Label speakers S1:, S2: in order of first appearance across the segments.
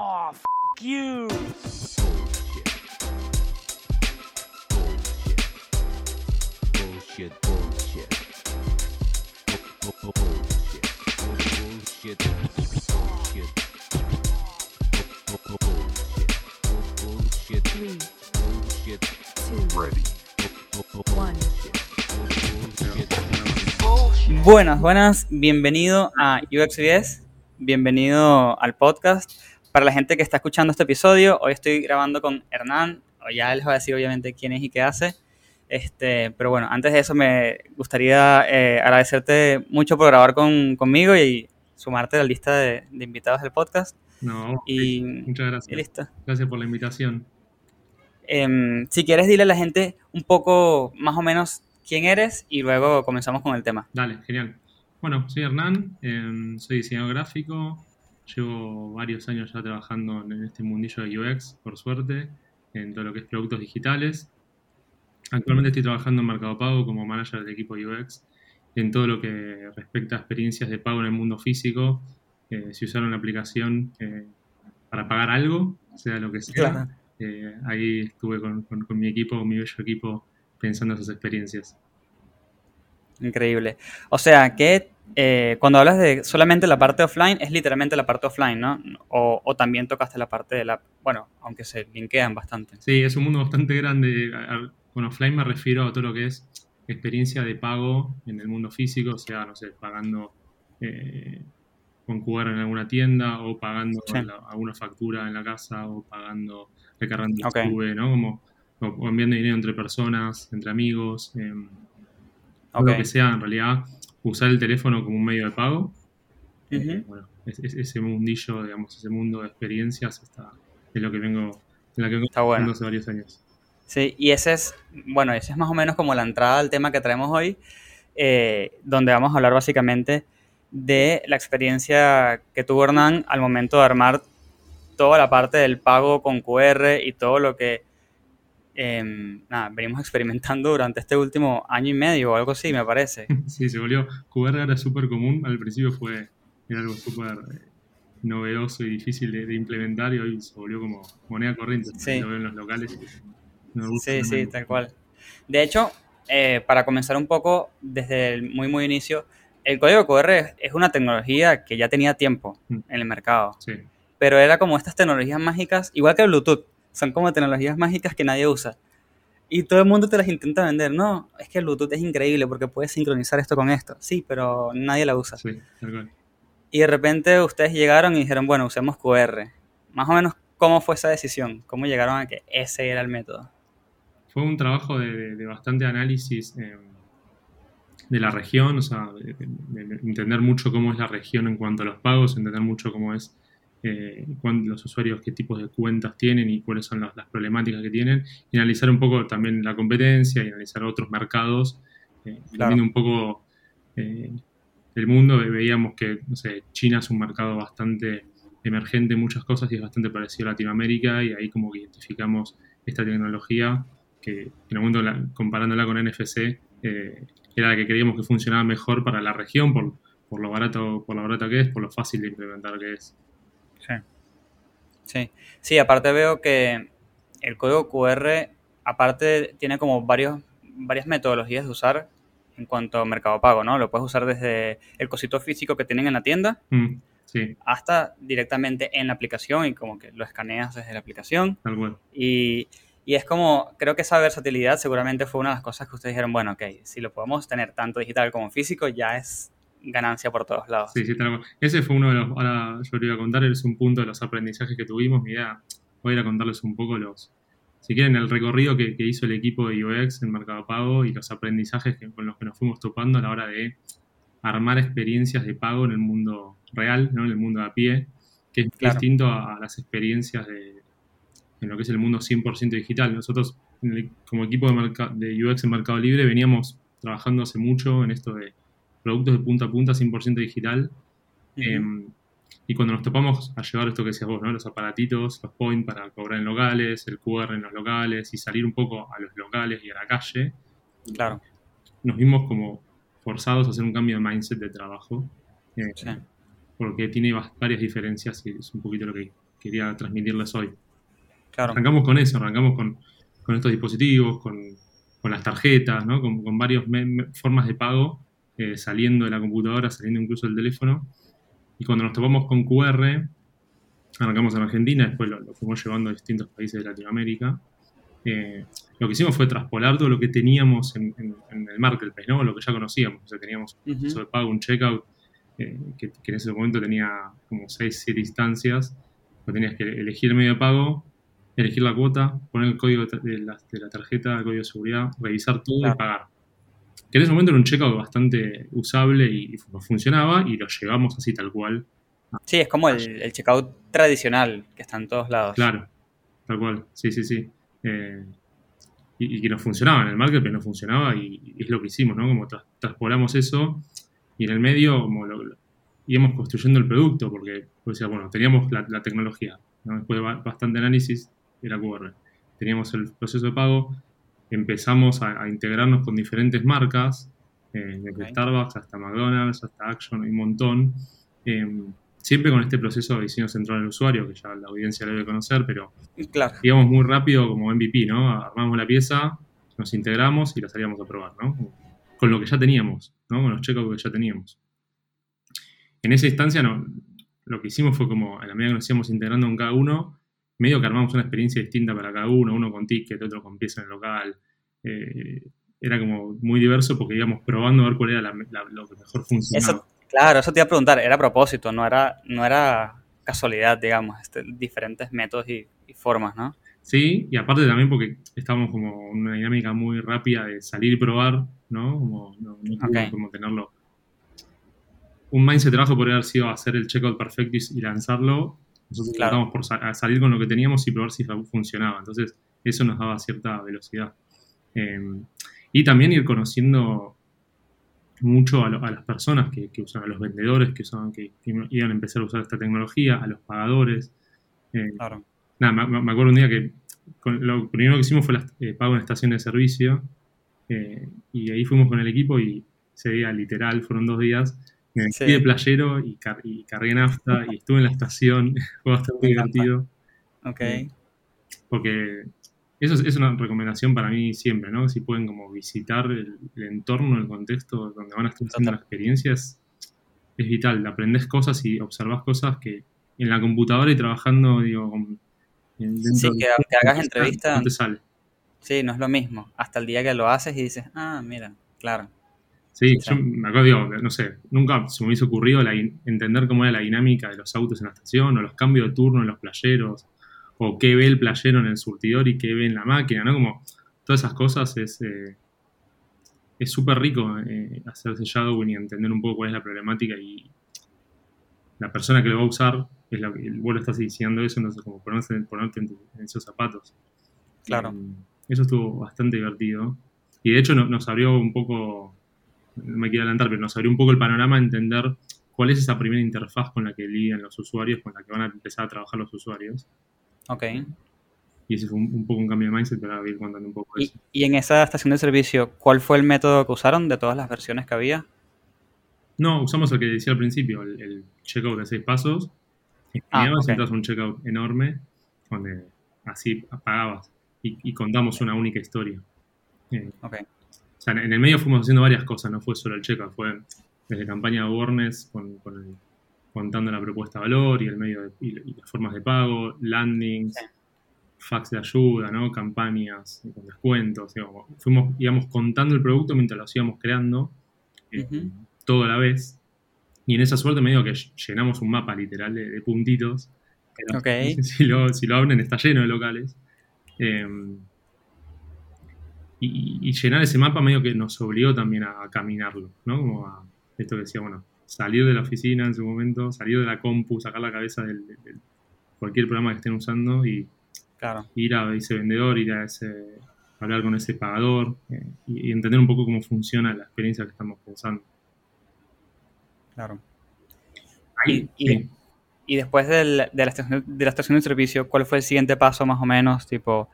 S1: Oh, f you.
S2: Bullshit, bullshit. Bu- bu- Bullshit. Bullshit. Bullshit. Bu- bu- Bullshit. Bu- Bullshit.
S3: Three,
S2: Bullshit.
S3: two,
S2: Ready. Bu- bu- bu-
S3: one.
S2: Bullshit.
S4: Buenas, buenas, bienvenido a UXVS, bienvenido al podcast. Para la gente que está escuchando este episodio, hoy estoy grabando con Hernán, ya les voy a decir obviamente quién es y qué hace. Este, pero bueno, antes de eso me gustaría eh, agradecerte mucho por grabar con, conmigo y sumarte a la lista de, de invitados del podcast.
S5: No,
S4: Y,
S5: muchas
S4: y
S5: gracias.
S4: listo.
S5: Gracias por la invitación.
S4: Em, si quieres, dile a la gente un poco más o menos quién eres y luego comenzamos con el tema.
S5: Dale, genial. Bueno, soy Hernán, em, soy diseñador gráfico, llevo varios años ya trabajando en este mundillo de UX, por suerte, en todo lo que es productos digitales. Actualmente estoy trabajando en Mercado Pago como manager del equipo UX en todo lo que respecta a experiencias de pago en el mundo físico. Eh, si usaron la aplicación eh, para pagar algo, sea lo que sea,
S4: Claro.
S5: eh, ahí estuve con, con- con mi equipo, con mi bello equipo, pensando esas experiencias.
S4: Increíble. O sea, que eh, cuando hablas de solamente la parte offline, es literalmente la parte offline, ¿no? O, o también tocaste la parte de la... Bueno, aunque se linkean bastante.
S5: Sí, es un mundo bastante grande. Con offline me refiero a todo lo que es experiencia de pago en el mundo físico, o sea, no sé, pagando eh, con QR en alguna tienda o pagando
S4: Sí.
S5: la- alguna factura en la casa o pagando, recargando
S4: Ok.
S5: el ¿no? Como, o, enviando dinero entre personas, entre amigos, em, lo que sea, en realidad, usar el teléfono como un medio de pago. Eh, bueno, es- es- ese mundillo, digamos, ese mundo de experiencias está, es lo que vengo, en la que vengo
S4: Está bueno.
S5: hace varios años.
S4: Sí, y ese es, bueno, ese es más o menos como la entrada al tema que traemos hoy, eh, donde vamos a hablar básicamente de la experiencia que tuvo Hernán al momento de armar toda la parte del pago con QR y todo lo que em, nada, venimos experimentando durante este último año y medio o algo así, me parece.
S5: Sí, se volvió. QR era súper común. Al principio fue era algo súper eh, novedoso y difícil de, de implementar y hoy se volvió como moneda corriente.
S4: Sí.
S5: Lo veo en los locales. Me gusta
S4: Sí, sí, tal cual. De hecho, eh, para comenzar un poco desde el muy, muy inicio, el código QR es- es una tecnología que ya tenía tiempo
S5: Mm.
S4: en el mercado,
S5: Sí,
S4: pero era como estas tecnologías mágicas, igual que el Bluetooth, son como tecnologías mágicas que nadie usa. Y todo el mundo te las intenta vender. No, es que el Bluetooth es increíble porque puedes sincronizar esto con esto. Sí, pero nadie la usa.
S5: sí.
S4: Y de repente ustedes llegaron y dijeron, bueno, usemos QR. Más o menos, ¿cómo fue esa decisión? ¿Cómo llegaron a que ese era el método?
S5: Fue un trabajo de, bastante análisis eh, de la región, o sea, de, de- de entender mucho cómo es la región en cuanto a los pagos, entender mucho cómo es eh, los usuarios, qué tipos de cuentas tienen y cuáles son las, las problemáticas que tienen, y analizar un poco también la competencia y analizar otros mercados, eh,
S4: Claro.
S5: un poco eh, el mundo, ve- veíamos que, no sé, China es un mercado bastante emergente en muchas cosas y es bastante parecido a Latinoamérica y ahí como que identificamos esta tecnología que en el momento la- comparándola con NFC eh, era la que creíamos que funcionaba mejor para la región por, por lo barato por lo barata que es, por lo fácil de implementar que es.
S4: Sí. Sí. Sí, aparte veo que el código QR, aparte, tiene como varios, varias metodologías de usar en cuanto a mercado pago, ¿no? Lo puedes usar desde el cosito físico que tienen en la tienda
S5: Mm, sí,
S4: hasta directamente en la aplicación y como que lo escaneas desde la aplicación.
S5: tal.
S4: Y, y es como, creo que esa versatilidad seguramente fue una de las cosas que ustedes dijeron, bueno, ok, si lo podemos tener tanto digital como físico, ya es ganancia por todos lados.
S5: Sí, sí, cual. Ese fue uno de los, ahora yo lo iba a contar, es un punto de los aprendizajes que tuvimos. Mi idea, voy a ir a contarles un poco los, si quieren, el recorrido que, que hizo el equipo de UX en Mercado Pago y los aprendizajes que- con los que nos fuimos topando a la hora de armar experiencias de pago en el mundo real, ¿no? en el mundo de a pie, que es
S4: Claro.
S5: distinto a, a las experiencias de, en lo que es el mundo 100% digital. Nosotros, en el- como equipo de, de UX en Mercado Libre, veníamos trabajando hace mucho en esto de productos de punta a punta 100% digital. Eh, y cuando nos topamos a llevar esto que decías vos, ¿no? Los aparatitos, los point para cobrar en locales, el QR en los locales y salir un poco a los locales y a la calle,
S4: claro.
S5: nos vimos como forzados a hacer un cambio de mindset de trabajo. eh,
S4: Sí.
S5: Porque tiene va- varias diferencias y es un poquito lo que quería transmitirles hoy.
S4: Claro.
S5: Arrancamos con eso, arrancamos con, con estos dispositivos, con, con las tarjetas, ¿no? con, con varias formas de pago eh, saliendo de la computadora, saliendo incluso del teléfono. Y cuando nos topamos con QR, arrancamos en Argentina, después lo, lo fuimos llevando a distintos países de Latinoamérica. Eh, lo que hicimos fue traspolar todo lo que teníamos en, en- en el marketplace, ¿no? lo que ya conocíamos. O sea, teníamos un proceso de pago, un checkout, eh, que, que en ese momento tenía como 6, 7 instancias. Tenías que elegir el medio de pago, elegir la cuota, poner el código de, de la, de la tarjeta, el código de seguridad, revisar todo
S4: Claro.
S5: y pagar. Que en ese momento era un checkout bastante usable y, y fu- funcionaba y lo llevamos así tal cual.
S4: Sí, es como el, el checkout tradicional que está en todos lados.
S5: Claro, tal cual, sí, sí, sí. Eh, y, y que nos funcionaba en el marketplace, no funcionaba y, y es lo que hicimos, ¿no? Como tras- traspolamos eso y en el medio como lo, lo- íbamos construyendo el producto porque, pues, decía, bueno, teníamos la, la tecnología, ¿no? Después de ba- bastante análisis, era QR. Teníamos el proceso de pago, empezamos a, a integrarnos con diferentes marcas, eh, desde. Starbucks hasta McDonald's, hasta Action, hay un montón. Eh, siempre con este proceso de diseño central del usuario, que ya la audiencia lo debe conocer, pero
S4: Claro.
S5: íbamos muy rápido como MVP, ¿no? Armamos la pieza, nos integramos y la salíamos a probar, ¿no? Con lo que ya teníamos, ¿no? Con los checkouts que ya teníamos. En esa instancia, no, lo que hicimos fue como, a la medida que nos íbamos integrando con cada uno, medio que armamos una experiencia distinta para cada uno, uno con ticket, otro con pieza en el local. Eh, era como muy diverso porque íbamos probando a ver cuál era la- la- lo que mejor funcionaba.
S4: Eso, claro, eso te iba a preguntar, era a propósito, no era, no era casualidad, digamos, este, diferentes métodos y, y formas, ¿no?
S5: Sí, y aparte también porque estábamos como en una dinámica muy rápida de salir y probar, ¿no? Como, no, no como tenerlo. Un mindset de trabajo podría haber sido hacer el checkout perfecto y lanzarlo. Nosotros
S4: Claro.
S5: tratamos por sa- salir con lo que teníamos y probar si funcionaba. Entonces, eso nos daba cierta velocidad. Eh, y también ir conociendo mucho a, lo- a las personas que, que usan, a los vendedores que usaban, que, que iban a empezar a usar esta tecnología, a los pagadores. Eh,
S4: Claro.
S5: Nada, me, me acuerdo un día que con- lo primero que hicimos fue la, eh, pago en estación de servicio eh, y ahí fuimos con el equipo y ese día literal fueron dos días. Me vestí
S4: Sí.
S5: de playero y, car- y cargué nafta y estuve en la estación. Fue bastante divertido
S4: Ok.
S5: Sí. porque eso es, es una recomendación para mí siempre, ¿no? Si pueden como visitar el, el entorno, el contexto donde van a estar haciendo las experiencias, es vital. Aprendes cosas y observas cosas que en la computadora y trabajando, digo,
S4: Sí, que aunque hagas entrevista-
S5: No te sale.
S4: Sí, no es lo mismo. Hasta el día que lo haces y dices, ah, mira, claro.
S5: Sí, yo me acuerdo, digo, no sé, nunca se me hubiese ocurrido la entender cómo era la dinámica de los autos en la estación, o los cambios de turno en los playeros, o qué ve el playero en el surtidor y qué ve en la máquina, ¿no? Como todas esas cosas es eh, es súper rico eh, hacerse shadowing y entender un poco cuál es la problemática y la persona que lo va a usar es la que vos lo estás diciendo eso, entonces como ponerse, ponerte en, tu- en esos zapatos.
S4: Claro.
S5: Eh, eso estuvo bastante divertido. Y de hecho no- nos abrió un poco, me quiero adelantar, pero nos abrió un poco el panorama a entender cuál es esa primera interfaz con la que lidian los usuarios, con la que van a empezar a trabajar los usuarios.
S4: Ok.
S5: Y ese fue un, un poco un cambio de mindset, pero voy a ir contando un poco de
S4: Y,
S5: eso.
S4: y en esa estación de servicio, ¿cuál fue el método que usaron de todas las versiones que había?
S5: No, usamos el que decía al principio, el, el checkout de seis pasos.
S4: Ah,
S5: y entras a un checkout enorme, donde así pagabas y, y contamos una única historia. Eh,
S4: Ok.
S5: O sea, en el medio fuimos haciendo varias cosas, no fue solo el checkout, fue desde campaña de awareness con, con el- contando la propuesta de valor y el medio de- y, y las formas de pago, landings,
S4: Sí.
S5: fax de ayuda, ¿no? campañas con descuentos. digamos. fuimos, íbamos contando el producto mientras lo íbamos creando, eh, todo a la vez. Y en esa suerte medio que llenamos un mapa literal de, de puntitos. Pero
S4: Ok.
S5: Si lo, si lo abren está lleno de locales. Eh, y, y llenar ese mapa medio que nos obligó también a, a caminarlo, ¿no? Como a esto que decía, bueno, salir de la oficina en su momento, salir de la compu, sacar la cabeza del, cualquier programa que estén usando y
S4: Claro.
S5: ir a ese vendedor, ir a ese hablar con ese pagador eh, y, y entender un poco cómo funciona la experiencia que estamos pensando.
S4: Claro.
S5: Ahí,
S4: Y- y-
S5: sí.
S4: Y después del- de, la estación, de la estación de servicio, ¿cuál fue el siguiente paso más o menos? Tipo,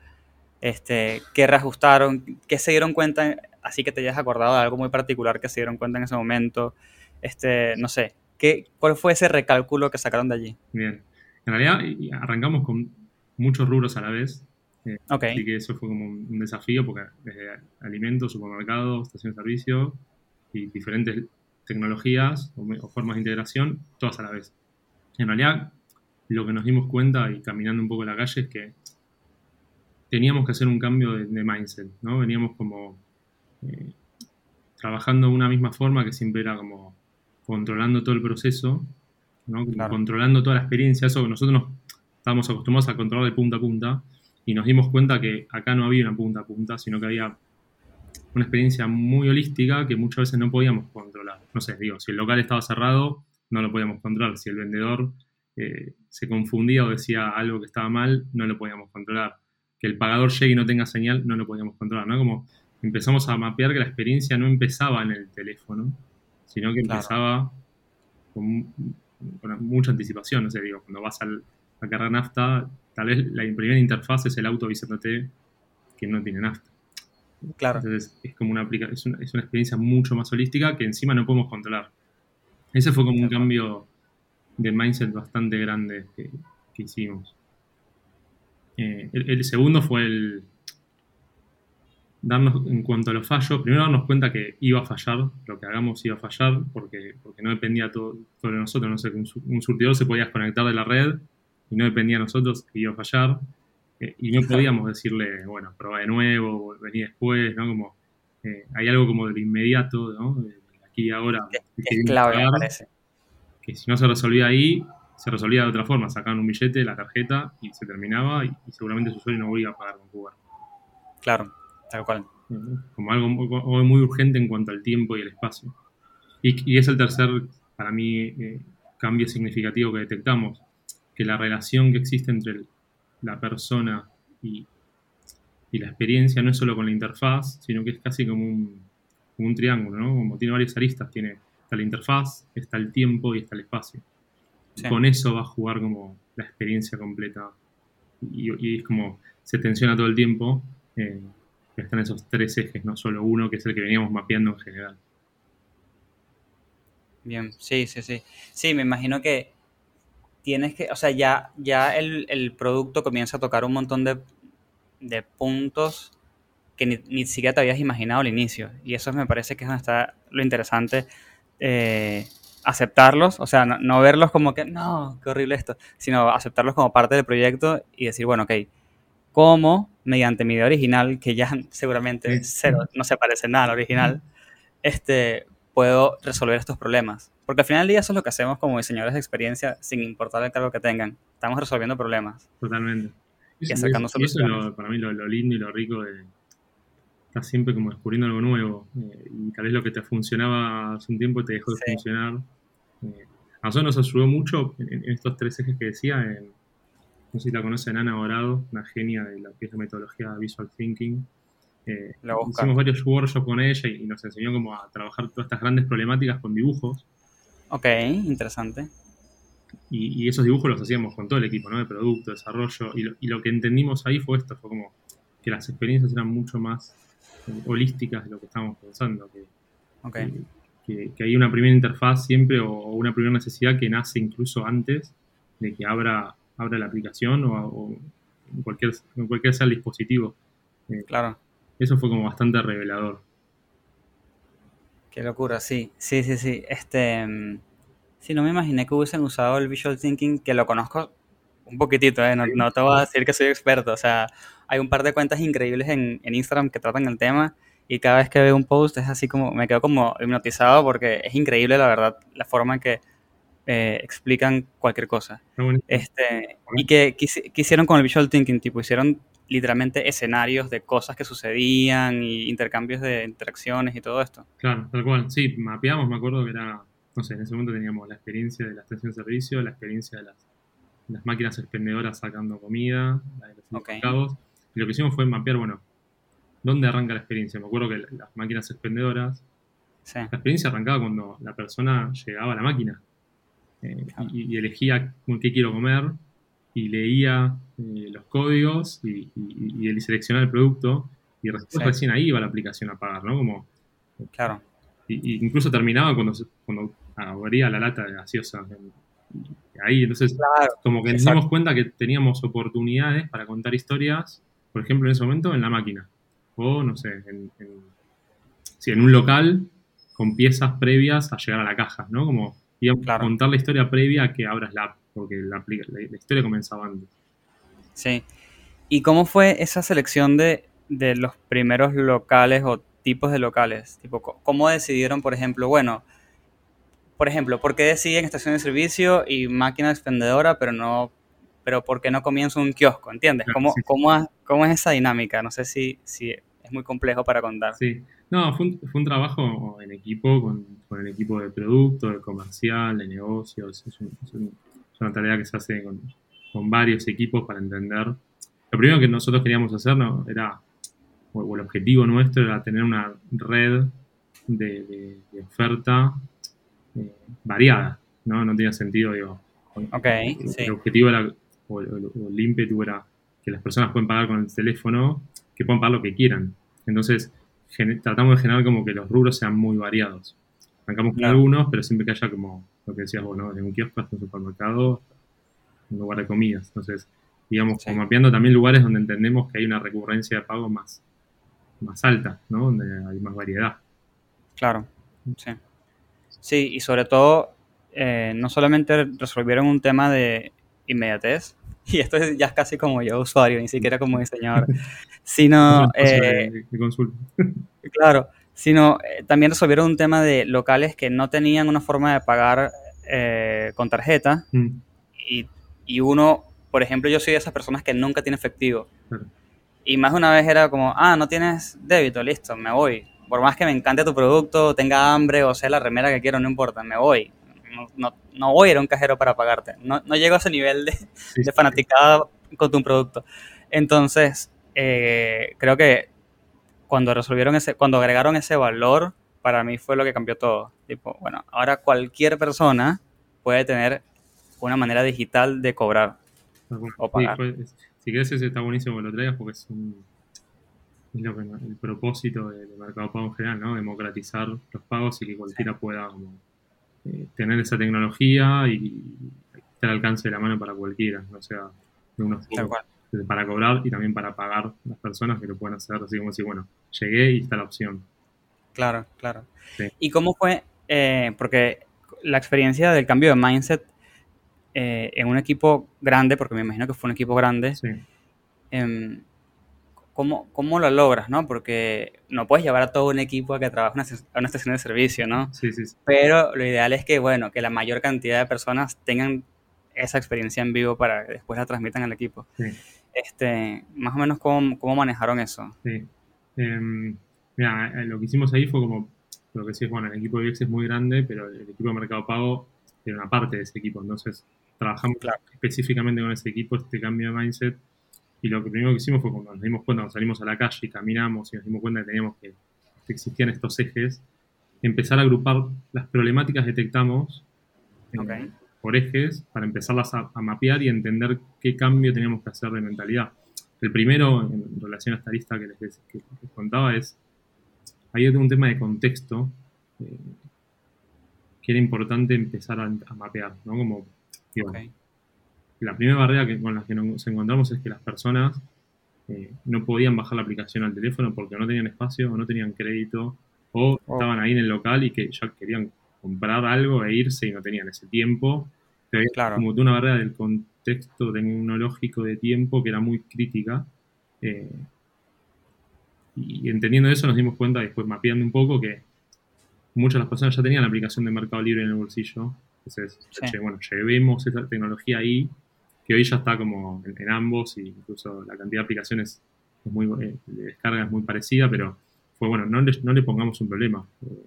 S4: este, ¿qué reajustaron? ¿Qué se dieron cuenta? Así que te hayas acordado de algo muy particular que se dieron cuenta en ese momento. Este, no sé, ¿qué, ¿cuál fue ese recálculo que sacaron de allí?
S5: Bien. En realidad arrancamos con muchos rubros a la vez,
S4: Ok,
S5: así que eso fue como un desafío porque desde alimentos, supermercados, estación de servicio y diferentes tecnologías o, o formas de integración, todas a la vez. En realidad, lo que nos dimos cuenta y caminando un poco en la calle es que teníamos que hacer un cambio de, de mindset, ¿no? Veníamos como eh, trabajando de una misma forma que siempre era como controlando todo el proceso, ¿no?
S4: Claro.
S5: controlando toda la experiencia, eso nosotros nos estábamos acostumbrados a controlar de punta a punta y nos dimos cuenta que acá no había una punta a punta, sino que había una experiencia muy holística que muchas veces no podíamos controlar. No sé, digo, si el local estaba cerrado, no lo podíamos controlar. Si el vendedor eh, se confundía o decía algo que estaba mal, no lo podíamos controlar. Que el pagador llegue y no tenga señal, no lo podíamos controlar. ¿no? Como empezamos a mapear que la experiencia no empezaba en el teléfono, sino que
S4: Claro.
S5: empezaba con, con mucha anticipación. No sé, digo, cuando vas al, a cargar nafta, tal vez la primera interfaz es el auto avisándote que no tiene nafta.
S4: claro.
S5: Entonces es como una, es una, es una experiencia mucho más holística que encima no podemos controlar. Ese fue como un cambio de mindset bastante grande que, que hicimos. Eh, el, el segundo fue el darnos, en cuanto a los fallos, primero darnos cuenta que iba a fallar, lo que hagamos iba a fallar, porque, porque no dependía todo, todo de nosotros, no sé, un, un surtidor se podía desconectar de la red y no dependía de nosotros que iba a fallar. Eh, y no podíamos decirle, bueno, probá de nuevo, vení después, ¿no? Como, eh, hay algo como del inmediato, ¿no? Aquí y ahora.
S4: Es
S5: que
S4: clave, me parece.
S5: que si no se resolvía ahí, se resolvía de otra forma. Sacaban un billete, la tarjeta y se terminaba y, y seguramente su usuario no volvía a pagar con Cuba.
S4: Claro, tal cual.
S5: Como algo, muy- algo muy urgente en cuanto al tiempo y el espacio. Y, y es el tercer, para mí, eh, cambio significativo que detectamos, que la relación que existe entre el- la persona y, y la experiencia no es solo con la interfaz, sino que es casi como un, como un triángulo, ¿no? Como tiene varias aristas, tiene, está la interfaz, está el tiempo y está el espacio.
S4: Sí.
S5: Con eso va a jugar como la experiencia completa. Y, y es como se tensiona todo el tiempo. eh, están esos tres ejes, no solo uno, que es el que veníamos mapeando en general.
S4: Bien, sí, sí, sí. Sí, me imagino que tienes que, o sea, ya, ya el, el producto comienza a tocar un montón de, de puntos que ni, ni siquiera te habías imaginado al inicio. Y eso me parece que es donde está lo interesante, eh, aceptarlos, o sea, no, no verlos como que, no, qué horrible esto, sino aceptarlos como parte del proyecto y decir, bueno, ok, ¿cómo mediante mi idea original, que ya seguramente cero, no se parece nada al original, este, puedo resolver estos problemas. Porque al final del día eso es lo que hacemos como diseñadores de experiencia, sin importar el cargo que tengan. Estamos resolviendo problemas.
S5: Totalmente.
S4: Y
S5: Eso-
S4: acercando
S5: eso es lo- para mí lo, lo lindo y lo rico de estás siempre como descubriendo algo nuevo. eh, y tal vez lo que te funcionaba hace un tiempo te dejó de
S4: Sí.
S5: funcionar. Eh, a nosotros nos ayudó mucho en, en estos tres ejes que decía. en- no sé si la conocen, Ana Dorado, una genia de lo que es la metodología Visual Thinking. Eh,
S4: La
S5: hicimos varios workshops con ella y, y nos enseñó como a trabajar todas estas grandes problemáticas con dibujos.
S4: Ok, interesante.
S5: Y, y esos dibujos los hacíamos con todo el equipo, ¿no? De producto, desarrollo. Y lo, y lo que entendimos ahí fue esto, fue como que las experiencias eran mucho más eh, holísticas de lo que estábamos pensando. Que,
S4: Ok,
S5: que, hay una primera interfaz siempre o, una primera necesidad que nace incluso antes de que abra, abra la aplicación o, o en, cualquier, en cualquier sea el dispositivo.
S4: claro.
S5: Eso fue como bastante revelador.
S4: Qué locura, sí, sí, sí, sí. Este, mm, sí, no me imaginé que hubiesen usado el Visual Thinking, que lo conozco un poquitito, ¿eh? No, no te voy a decir que soy experto. O sea, hay un par de cuentas increíbles en, en Instagram que tratan el tema y cada vez que veo un post es así como, me quedo como hipnotizado porque es increíble, la verdad, la forma en que eh, explican cualquier cosa. Este, y que, que hici- que hicieron con el Visual Thinking, tipo, hicieron literalmente escenarios de cosas que sucedían y intercambios de interacciones y todo esto.
S5: Claro, tal cual. Sí, mapeamos, me acuerdo que era, no sé, en ese momento teníamos la experiencia de la estación de servicio, la experiencia de las, las máquinas expendedoras sacando comida, la de los
S4: Ok.
S5: supermercados. Y lo que hicimos fue mapear, bueno, ¿dónde arranca la experiencia? Me acuerdo que la- las máquinas expendedoras,
S4: Sí,
S5: la experiencia arrancaba cuando la persona llegaba a la máquina eh,
S4: Claro.
S5: y, y elegía con qué quiero comer y leía eh, los códigos y, y, y seleccionaba el producto y después
S4: Sí.
S5: recién ahí iba la aplicación a pagar, ¿no? Como
S4: claro.
S5: y, incluso terminaba cuando, cuando abría la lata de gaseosa ahí, entonces,
S4: Claro,
S5: como que nos dimos cuenta que teníamos oportunidades para contar historias, por ejemplo, en ese momento en la máquina, o no sé, en, en- sí, en un local con piezas previas a llegar a la caja, ¿no? Como digamos,
S4: Claro.
S5: contar la historia previa a que abras la app, porque la, la- la historia comenzaba antes.
S4: Sí. ¿Y cómo fue esa selección de, de los primeros locales o tipos de locales? Tipo, ¿cómo decidieron, por ejemplo, bueno, por ejemplo, ¿por qué deciden estación de servicio y máquina expendedora, pero no, pero por qué no comienza un kiosco? ¿Entiendes?
S5: Claro,
S4: ¿Cómo,
S5: sí, sí.
S4: cómo, ha- cómo es esa dinámica? No sé si, si es muy complejo para contar.
S5: Sí, no, fue un, fue un trabajo en equipo con, con el equipo de producto, de comercial, de negocios. Es, un- es un- es una tarea que se hace con, con varios equipos para entender. Lo primero que nosotros queríamos hacer no, era, o, o el objetivo nuestro era tener una red de, de- de oferta eh, variada, ¿no? No tenía sentido, digo.
S4: Ok,
S5: el,
S4: sí.
S5: el objetivo era, o, el- o el ímpetu era que las personas pueden pagar con el teléfono, que puedan pagar lo que quieran. Entonces, tratamos de generar como que los rubros sean muy variados. Arrancamos con
S4: Claro.
S5: algunos, pero siempre que haya como lo que decías vos, ¿no? De un kiosco hasta un supermercado, un lugar de comidas. Entonces, digamos,
S4: Sí.
S5: como mapeando también lugares donde entendemos que hay una recurrencia de pago más, más alta, ¿no? Donde hay más variedad.
S4: Claro, sí. Sí, y sobre todo, eh, no solamente resolvieron un tema de inmediatez, y esto es ya es casi como yo usuario, ni siquiera como diseñador, sino, eh, claro, sino eh, también resolvieron un tema de locales que no tenían una forma de pagar eh, con tarjeta,
S5: Mm,
S4: y, y uno, por ejemplo, yo soy de esas personas que nunca tiene efectivo. Y más de una vez era como, ah, no tienes débito, listo, me voy. Por más que me encante tu producto, tenga hambre o sea la remera que quiero, no importa, me voy. No, no, no voy a ir a un cajero para pagarte. No, no llego a ese nivel de,
S5: Sí,
S4: de
S5: sí.
S4: fanaticada con tu producto. Entonces, eh, creo que cuando resolvieron ese, cuando agregaron ese valor, para mí fue lo que cambió todo. Tipo, bueno, ahora cualquier persona puede tener una manera digital de cobrar.
S5: Bueno,
S4: O pagar.
S5: fue- es- si querés, ese está buenísimo que lo traigas porque es un. Es lo que, el propósito de, de Mercado Pago en general, ¿no? Democratizar los pagos y que cualquiera pueda como, eh, tener esa tecnología y estar al alcance de la mano para cualquiera, no sea de unos para cobrar y también para pagar las personas que lo puedan hacer, así como decir, bueno, llegué y está la opción.
S4: Claro, claro.
S5: Sí.
S4: ¿Y cómo fue? eh, porque la experiencia del cambio de mindset eh, en un equipo grande, porque me imagino que fue un equipo grande,
S5: Sí,
S4: em, ¿cómo, ¿cómo lo logras, no? Porque no puedes llevar a todo un equipo a que trabaje una a una estación de servicio, ¿no?
S5: sí, sí, sí.
S4: Pero lo ideal es que, bueno, que la mayor cantidad de personas tengan esa experiencia en vivo para que después la transmitan al equipo.
S5: sí.
S4: Este, más o menos, ¿cómo, cómo manejaron eso?
S5: Sí. Em, mira, eh, lo que hicimos ahí fue como, lo que decís, bueno, el equipo de UX es muy grande, pero el equipo de Mercado Pago era una parte de ese equipo. Entonces, trabajamos
S4: Claro.
S5: específicamente con ese equipo, este cambio de mindset. Y lo primero que hicimos fue cuando nos dimos cuenta, cuando salimos a la calle y caminamos y nos dimos cuenta que teníamos que, que existían estos ejes, empezar a agrupar las problemáticas que detectamos eh, por ejes para empezarlas a, a mapear y entender qué cambio teníamos que hacer de mentalidad. El primero, en relación a esta lista que les, que les contaba, es, hay un tema de contexto eh, que era importante empezar a, a mapear, ¿no? Como, digo. La primera barrera que, con la que nos encontramos es que las personas eh, no podían bajar la aplicación al teléfono porque no tenían espacio o no tenían crédito o
S4: Oh.
S5: estaban ahí en el local y que ya querían comprar algo e irse y no tenían ese tiempo. Pero
S4: Claro.
S5: como una barrera del contexto tecnológico de tiempo que era muy crítica. eh, y entendiendo eso nos dimos cuenta, después mapeando un poco, que muchas de las personas ya tenían la aplicación de Mercado Libre en el bolsillo. Entonces,
S4: Sí.
S5: che, bueno, llevemos esa tecnología ahí, que hoy ya está como en, en ambos, y incluso la cantidad de aplicaciones es muy, eh, de descarga es muy parecida, pero fue bueno, no le, no le pongamos un problema. eh,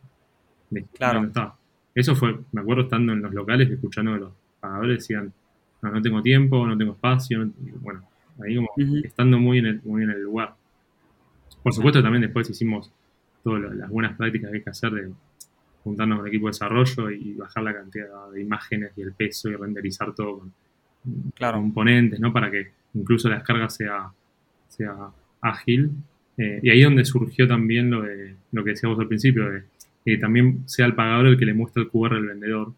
S5: de-
S4: Claro.
S5: ¿dónde está? Eso fue, me acuerdo estando en los locales, escuchando que los pagadores decían, no, no tengo tiempo, no tengo espacio, no- bueno, ahí como estando muy en el, muy en el lugar. Por supuesto, también después hicimos todas las buenas prácticas que hay que hacer de juntarnos con el equipo de desarrollo y bajar la cantidad de imágenes y el peso y renderizar todo con
S4: Claro.
S5: componentes, ¿no? Para que incluso la descarga sea, sea ágil. Eh, y ahí es donde surgió también lo, de, lo que decíamos al principio, de que también sea el pagador el que le muestra el QR al vendedor.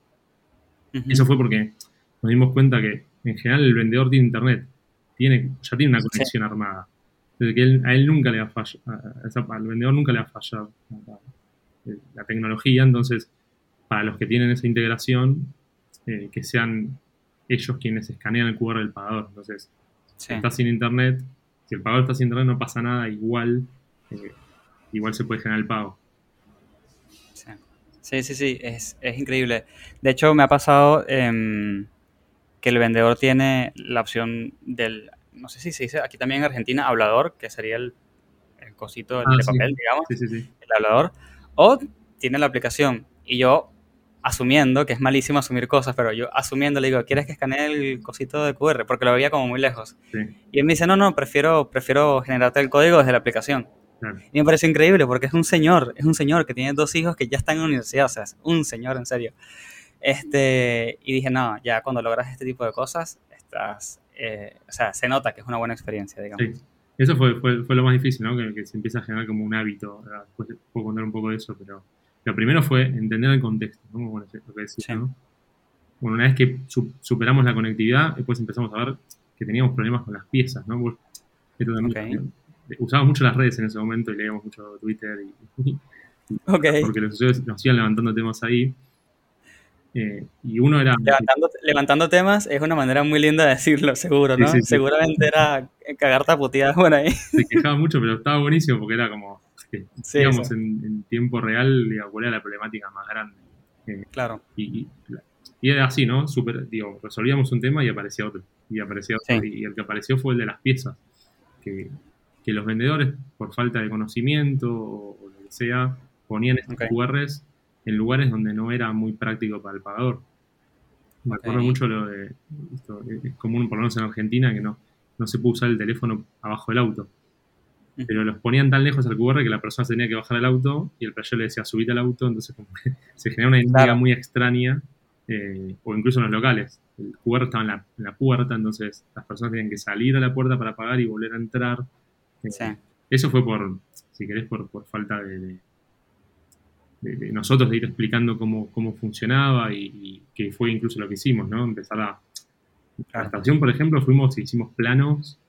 S5: Eso fue porque nos dimos cuenta que en general el vendedor tiene internet, tiene, ya tiene una conexión armada. Desde que él- a él nunca le va a fallar, al vendedor nunca le va a fallar la, la tecnología, entonces para los que tienen esa integración, eh, que sean ellos quienes escanean el QR del pagador. Entonces,
S4: Sí.
S5: si está sin internet, si el pagador está sin internet no pasa nada, igual, eh, igual se puede generar el pago.
S4: Sí, sí, sí, sí, es, es increíble. De hecho, me ha pasado em, que el vendedor tiene la opción del, no sé si se dice aquí también en Argentina, hablador, que sería el, el cosito
S5: Ah,
S4: de
S5: sí.
S4: papel, digamos,
S5: Sí, sí, sí.
S4: el hablador, o tiene la aplicación. Y yo, asumiendo, que es malísimo asumir cosas, pero yo asumiendo le digo, ¿quieres que escanee el cosito de QR? Porque lo veía como muy lejos.
S5: sí,
S4: Y él me dice, no, no, prefiero, prefiero generarte el código desde la aplicación.
S5: claro.
S4: Y me parece increíble porque es un señor, es un señor que tiene dos hijos que ya están en la universidad, o sea, es un señor en serio. Este, y dije, no, ya cuando logras este tipo de cosas, estás, eh, o sea, se nota que es una buena experiencia, digamos.
S5: Sí. Eso fue, fue, fue lo más difícil, ¿no? Que, que se empieza a generar como un hábito. Ahora, Después puedo contar un poco de eso, pero lo primero fue entender el contexto, ¿no? Como lo que decís,
S4: Sí.
S5: ¿no? Bueno, una vez que su- superamos la conectividad, después empezamos a ver que teníamos problemas con las piezas, ¿no? Esto Usábamos mucho las redes en ese momento y leíamos mucho Twitter y,
S4: Ok.
S5: porque los usuarios nos iban levantando temas ahí. Eh, y uno era...
S4: Levantando, levantando temas es una manera muy linda de decirlo, seguro, ¿no?
S5: sí, sí.
S4: Seguramente era cagarte a puteadas por ahí.
S5: se quejaba mucho, pero estaba buenísimo porque era como que
S4: Sí, sí.
S5: En, en tiempo real, digo, cuál era la problemática más grande. Eh,
S4: Claro,
S5: y, y, y era así, ¿no? Super, digo, resolvíamos un tema y aparecía otro. Y aparecía otro.
S4: Sí.
S5: Y el que apareció fue el de las piezas. Que, que los vendedores, por falta de conocimiento o, o lo que sea, ponían estos
S4: Ok.
S5: QRs en lugares donde no era muy práctico para el pagador. Me acuerdo mucho lo de. Esto es común, por lo menos en Argentina, que no, no se puede usar el teléfono abajo del auto. Pero los ponían tan lejos al QR que la persona se tenía que bajar al auto y el player le decía subite al auto, entonces como que se genera una
S4: Claro.
S5: muy extraña, eh, o incluso en los locales. El QR estaba en la, en la puerta, entonces las personas tenían que salir a la puerta para pagar y volver a entrar. Eh,
S4: sí,
S5: Eso fue por, si querés, por, por falta de, de- de- de nosotros de ir explicando cómo, cómo funcionaba y, y que fue incluso lo que hicimos, ¿no? Empezar a... A la estación, por ejemplo, fuimos y hicimos planos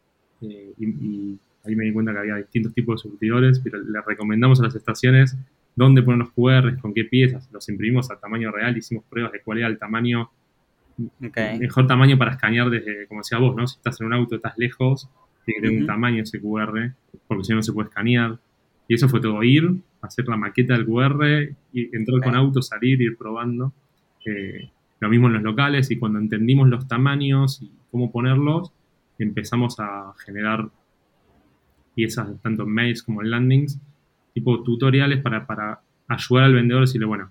S5: eh, y, y ahí me di cuenta que había distintos tipos de surtidores, pero le recomendamos a las estaciones dónde poner los QRs, con qué piezas, los imprimimos a tamaño real, hicimos pruebas de cuál era el tamaño, mejor tamaño para escanear desde, como decía vos, ¿no? Si estás en un auto, estás lejos, tiene que tener un tamaño ese QR, porque si no, no se puede escanear. Y eso fue todo, ir, hacer la maqueta del QR, y entrar con auto, salir, ir probando. Eh, lo mismo en los locales, y cuando entendimos los tamaños y cómo ponerlos, empezamos a generar piezas tanto en mails como en landings, tipo tutoriales para, para ayudar al vendedor a decirle, bueno,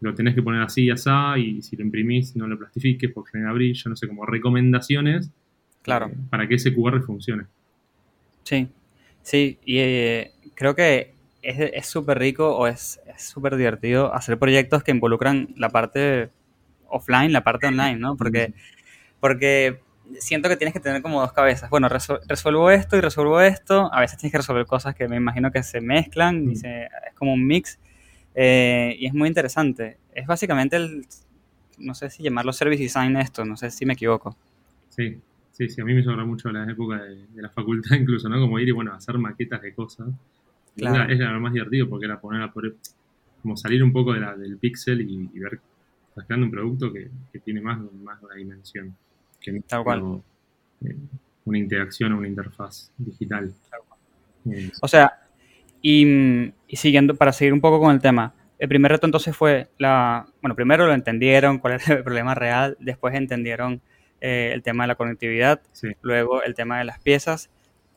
S5: lo tenés que poner así y así, y si lo imprimís no lo plastifiques porque genera brillo, no sé, como recomendaciones
S4: claro.
S5: eh, para que ese QR funcione.
S4: Sí, sí, y eh, creo que es súper rico o es es súper divertido hacer proyectos que involucran la parte offline, la parte online, ¿no? Porque, porque siento que tienes que tener como dos cabezas. Bueno, resuelvo esto y resuelvo esto. A veces tienes que resolver cosas que me imagino que se mezclan y
S5: Mm.
S4: se, es como un mix. eh, y es muy interesante. Es básicamente el, no sé si llamarlo service design esto, no sé si me equivoco.
S5: Sí, sí, sí, a mí me sobra mucho la época de, de la facultad incluso, ¿no? Como ir y, bueno, hacer maquetas de cosas.
S4: Claro.
S5: Era lo más divertido porque era poner a por, como salir un poco de la, del pixel y, y ver, estás creando un producto que, que tiene más, más una dimensión. Que
S4: Tal cual.
S5: eh, una interacción o una interfaz digital. Eh,
S4: O sea, y, y siguiendo, para seguir un poco con el tema, el primer reto entonces fue la, bueno, primero lo entendieron, cuál era el problema real, después entendieron eh, el tema de la conectividad,
S5: sí.
S4: luego el tema de las piezas.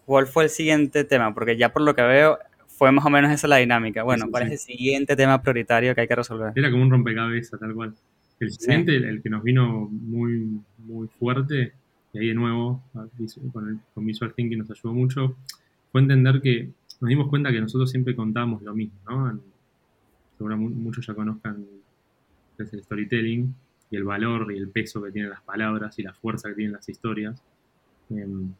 S4: ¿Cuál fue el siguiente tema? Porque ya por lo que veo fue más o menos esa la dinámica. Bueno,
S5: Sí,
S4: ¿cuál
S5: sí.
S4: es el siguiente tema prioritario que hay que resolver?
S5: Era como un rompecabezas, tal cual. El siguiente, el, que nos vino muy, muy fuerte, y ahí de nuevo, a- con, el, con Visual Thinking nos ayudó mucho, fue entender que nos dimos cuenta que nosotros siempre contábamos lo mismo, ¿no? En- Seguramente muchos ya conozcan el storytelling y el valor y el peso que tienen las palabras y la fuerza que tienen las historias. Em,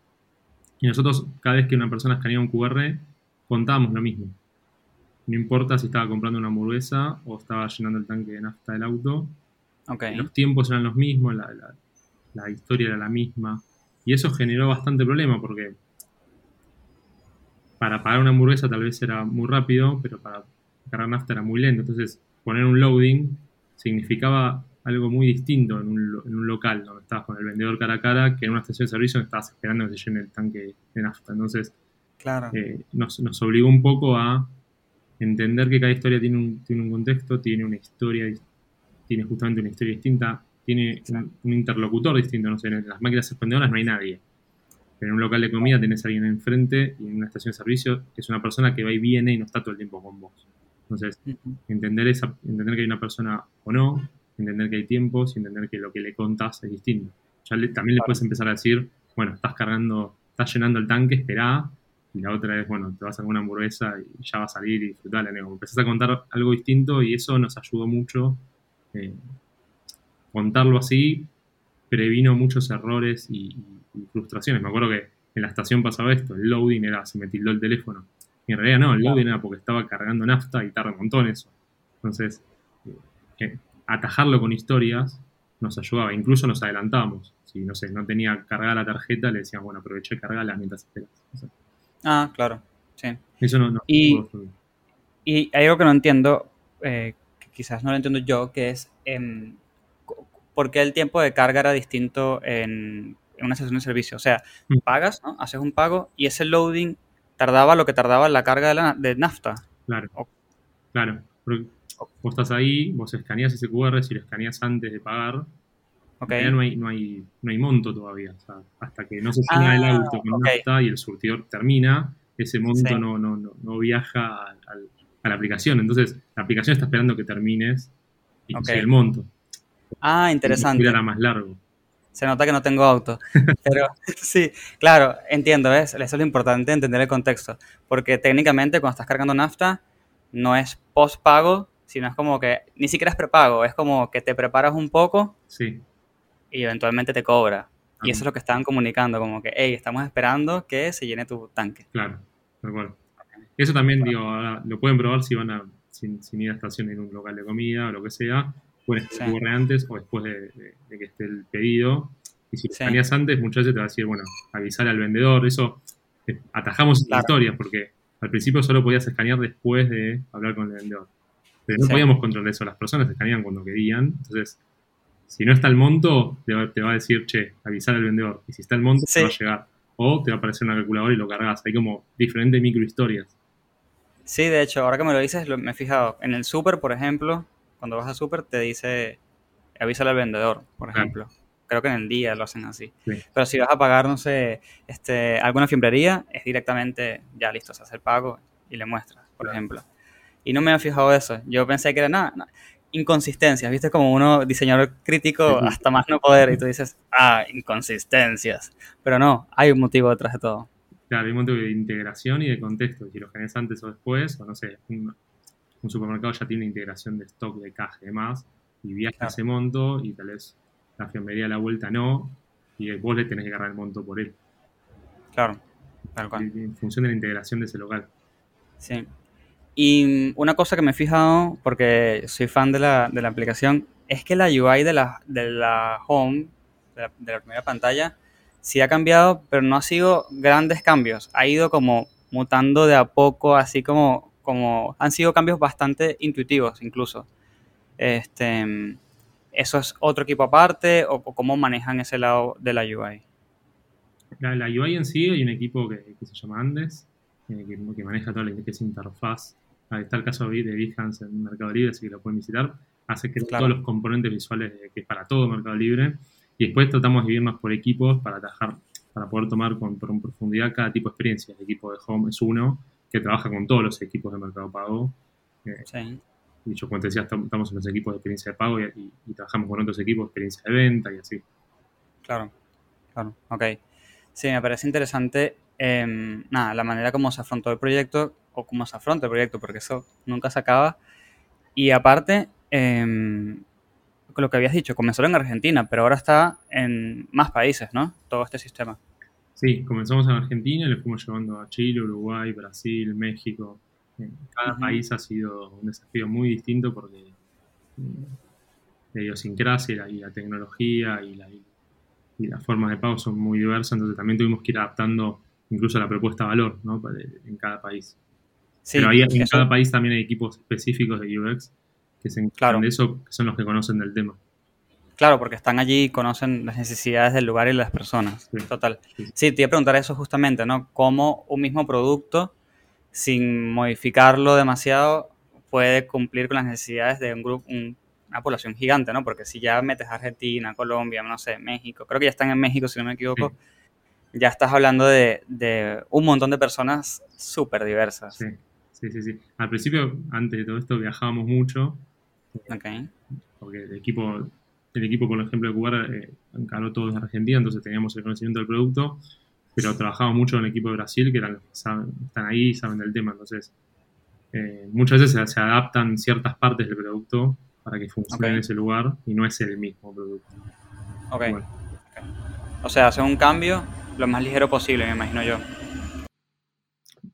S5: y nosotros, cada vez que una persona escaneaba un QR, contábamos lo mismo. No importa si estaba comprando una hamburguesa o estaba llenando el tanque de nafta del auto, Los tiempos eran los mismos, la, la- la historia era la misma. Y eso generó bastante problema porque para pagar una hamburguesa tal vez era muy rápido, pero para cargar nafta era muy lento. Entonces, poner un loading significaba algo muy distinto en un, en un local donde estabas con el vendedor cara a cara que en una estación de servicio donde estabas esperando que se llene el tanque de nafta. Entonces,
S4: Claro.
S5: eh, nos, nos obligó un poco a entender que cada historia tiene un, tiene un contexto, tiene una historia, dis- tiene justamente una historia distinta, tiene un, un interlocutor distinto. No sé, en las máquinas expendedoras no hay nadie. Pero en un local de comida tenés a alguien enfrente y en una estación de servicio es una persona que va y viene y no está todo el tiempo con vos. Entonces, entender, esa, entender que hay una persona o no, entender que hay tiempos y entender que lo que le contás es distinto. Ya le- también le
S4: Claro.
S5: puedes empezar a decir, bueno, estás cargando, estás llenando el tanque, esperá, y la otra es, bueno, te vas a una hamburguesa y ya va a salir y disfrutarla. ¿no? Empezás a contar algo distinto y eso nos ayudó mucho. Eh, contarlo así previno muchos errores y, frustraciones. Me acuerdo que en la estación pasaba esto, el loading era, se me tildó el teléfono. Y en realidad no, el loading era porque estaba cargando nafta y tarda un montón eso. Entonces, eh, eh, atajarlo con historias nos ayudaba, incluso nos adelantábamos. Si, no sé, no tenía cargada la tarjeta, le decíamos, bueno, aproveché y cargala mientras esperas. O sea,
S4: Ah, claro. Sí.
S5: eso no, no
S4: Y-. Y hay algo que no entiendo, eh, quizás no lo entiendo yo, que es co- por qué el tiempo de carga era distinto en, en una estación de servicio. O sea,
S5: Mm.
S4: pagas, ¿no? haces un pago y ese loading tardaba lo que tardaba la carga de, la, de nafta.
S5: Claro.
S4: Ok.
S5: Claro. Porque vos estás ahí, vos escaneas ese QR, si lo escaneas antes de pagar,
S4: ¿Ok?
S5: en realidad no hay, no, hay, no hay monto todavía. O sea, hasta que no se llena el
S4: Ah,
S5: auto con nafta y el surtidor termina, ese monto
S4: Sí.
S5: no, no, no, no viaja al- a la aplicación. Entonces, la aplicación está esperando que termines y que
S4: Ok.
S5: llegue el monto.
S4: Ah, interesante.
S5: era más largo.
S4: Se nota que no tengo auto. Pero sí, claro, entiendo, ¿ves? Eso es lo importante, entender el contexto. Porque técnicamente cuando estás cargando nafta, no es post pago, sino es como que ni siquiera es prepago, es como que te preparas un poco
S5: Sí.
S4: y eventualmente te cobra. Y eso es lo que estaban comunicando, como que, hey, estamos esperando que se llene tu tanque.
S5: Claro, tal cual. Eso también, digo, ahora lo pueden probar si van a, sin, sin ir a estación en un local de comida o lo que sea. Pueden
S4: Sí.
S5: estar QR antes o después de, de- de que esté el pedido. Y si lo
S4: Sí.
S5: escaneas antes, muchas veces te va a decir, bueno, avisar al vendedor. Eso, eh, atajamos
S4: Claro.
S5: historias porque al principio solo podías escanear después de hablar con el vendedor. Pero no
S4: Sí.
S5: podíamos controlar eso. Las personas escaneaban cuando querían. Entonces, si no está el monto, te va, te va a decir, che, avisar al vendedor. Y si está el monto,
S4: Sí.
S5: te va a llegar. O te va a aparecer una calculadora y lo cargas. Hay como diferentes microhistorias.
S4: Sí, de hecho, ahora que me lo dices, lo- me he fijado. En el súper, por ejemplo, cuando vas al súper, te dice, avísale al vendedor, por ejemplo. Creo que en el día lo hacen así.
S5: Sí.
S4: Pero si vas a pagar, no sé, este, alguna fimbrería, es directamente, ya listo, se hace el pago y le muestras, por
S5: Claro.
S4: ejemplo. Y no me había fijado eso. Yo pensé que era nada, nada. inconsistencias, ¿viste? Como uno, diseñador crítico, hasta más no poder, y tú dices, ah, inconsistencias. Pero no, hay un motivo detrás de todo.
S5: Claro, hay un montón de integración y de contexto. Si lo generas antes o después, o no sé, un, un supermercado ya tiene integración de stock, de caja y demás, y viaja
S4: Claro.
S5: ese monto y tal vez la fiambrería a la vuelta no, y vos le tenés que agarrar el monto por él,
S4: Claro, tal cual.
S5: en función de la integración de ese local.
S4: Sí. Y una cosa que me he fijado, porque soy fan de la, de la aplicación, es que la UI de la, de la home, de la, de la primera pantalla, sí ha cambiado, pero no ha sido grandes cambios. Ha ido como mutando de a poco, así como, como han sido cambios bastante intuitivos incluso. Este, ¿Eso es otro equipo aparte o, o cómo manejan ese lado de la UI?
S5: La, la UI en sí hay un equipo que, que se llama Andes, eh, que, que maneja toda la que es interfaz. Ahí está el caso de Behance en Mercado Libre, así que lo pueden visitar. Hace que
S4: Claro.
S5: todos los componentes visuales de- que es para todo Mercado Libre. Y después tratamos de dividirnos por equipos para atajar, para poder tomar con, con profundidad cada tipo de experiencia. El equipo de Home es uno que trabaja con todos los equipos de Mercado Pago. Eh,
S4: Sí.
S5: y yo, como te decía, estam- estamos en los equipos de experiencia de pago y, y- y trabajamos con otros equipos de experiencia de venta y así.
S4: Claro, claro, ok. Sí, me parece interesante, em, nada, la manera como se afrontó el proyecto o cómo se afronta el proyecto, porque eso nunca se acaba. Y aparte, em, lo que habías dicho, comenzó en Argentina, pero ahora está en más países, ¿no? Todo este sistema.
S5: Sí, comenzamos en Argentina y lo fuimos llevando a Chile, Uruguay, Brasil, México. Cada país ha sido un desafío muy distinto porque eh, la idiosincrasia y la, tecnología y, la, y las formas de pago son muy diversas, entonces también tuvimos que ir adaptando incluso la propuesta de valor ¿no? En cada país.
S4: Sí,
S5: Pero ahí, en
S4: eso-
S5: cada país también hay equipos específicos de UX que se encargan
S4: Claro.
S5: de eso, que son los que conocen del tema.
S4: Claro, porque están allí y conocen las necesidades del lugar y las personas.
S5: Sí.
S4: Total.
S5: Sí.
S4: Sí, te iba a preguntar eso justamente, ¿no? Cómo un mismo producto, sin modificarlo demasiado, puede cumplir con las necesidades de un grupo, un- una población gigante, ¿no? Porque si ya metes Argentina, Colombia, no sé, México, creo que ya están en México, si no me equivoco, ya estás hablando de, de un montón de personas súper diversas.
S5: Sí, sí, sí, sí. Al principio, antes de todo esto, viajábamos mucho,
S4: Ok.
S5: porque el equipo, el equipo por ejemplo, de Cubar eh, encaró todo desde Argentina, entonces teníamos el conocimiento del producto, pero trabajamos mucho en el equipo de Brasil, que eran los que saben- están ahí y saben del tema. Entonces, eh, muchas veces se, se adaptan ciertas partes del producto para que funcione
S4: Ok.
S5: en ese lugar y no es el mismo producto.
S4: Ok.
S5: Bueno.
S4: O sea, hacer un cambio lo más ligero posible, me imagino yo.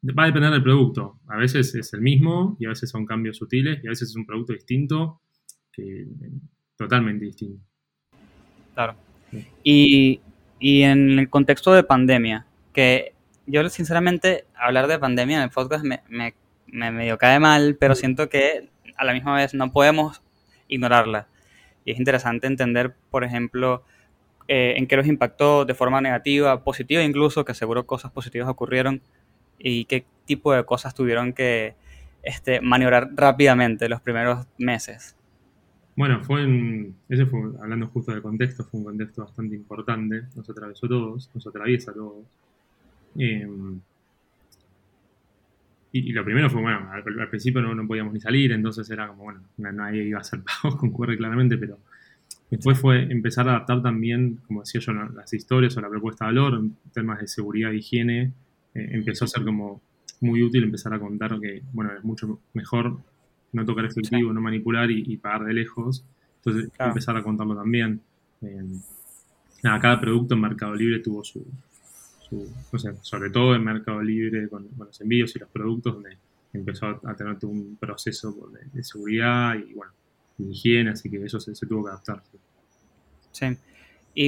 S5: Va a depender del producto. A veces es el mismo y a veces son cambios sutiles y a veces es un producto distinto, que eh, totalmente distinto.
S4: Claro.
S5: Sí.
S4: Y, y en el contexto de pandemia, que yo sinceramente hablar de pandemia en el podcast me, me, me medio cae mal, pero siento que a la misma vez no podemos ignorarla. Y es interesante entender, por ejemplo, eh, en qué los impactó de forma negativa, positiva incluso, que seguro cosas positivas ocurrieron, y qué tipo de cosas tuvieron que este, maniobrar rápidamente los primeros meses.
S5: Bueno, fue en, ese fue, hablando justo del contexto, fue un contexto bastante importante, nos atravesó todos, nos atraviesa todos. Eh, y, lo primero fue, bueno, al, principio no, no podíamos ni salir, entonces era como, bueno, na- nadie iba a hacer pagos con claramente, pero después fue empezar a adaptar también, como decía yo, la- las historias o la propuesta de valor, en temas de seguridad e higiene, eh, empezó a ser como muy útil empezar a contar que, bueno, es mucho mejor no tocar efectivo, no manipular y, y pagar de lejos. Entonces,
S4: Claro.
S5: empezar a contarlo también. Eh, nada, cada producto en Mercado Libre tuvo su, su- no sé, sobre todo en Mercado Libre con, con los envíos y los productos, donde empezó a, tener todo un proceso de, de seguridad y, bueno, de higiene, así que eso se, se tuvo que adaptar. sí.
S4: Sí. Y,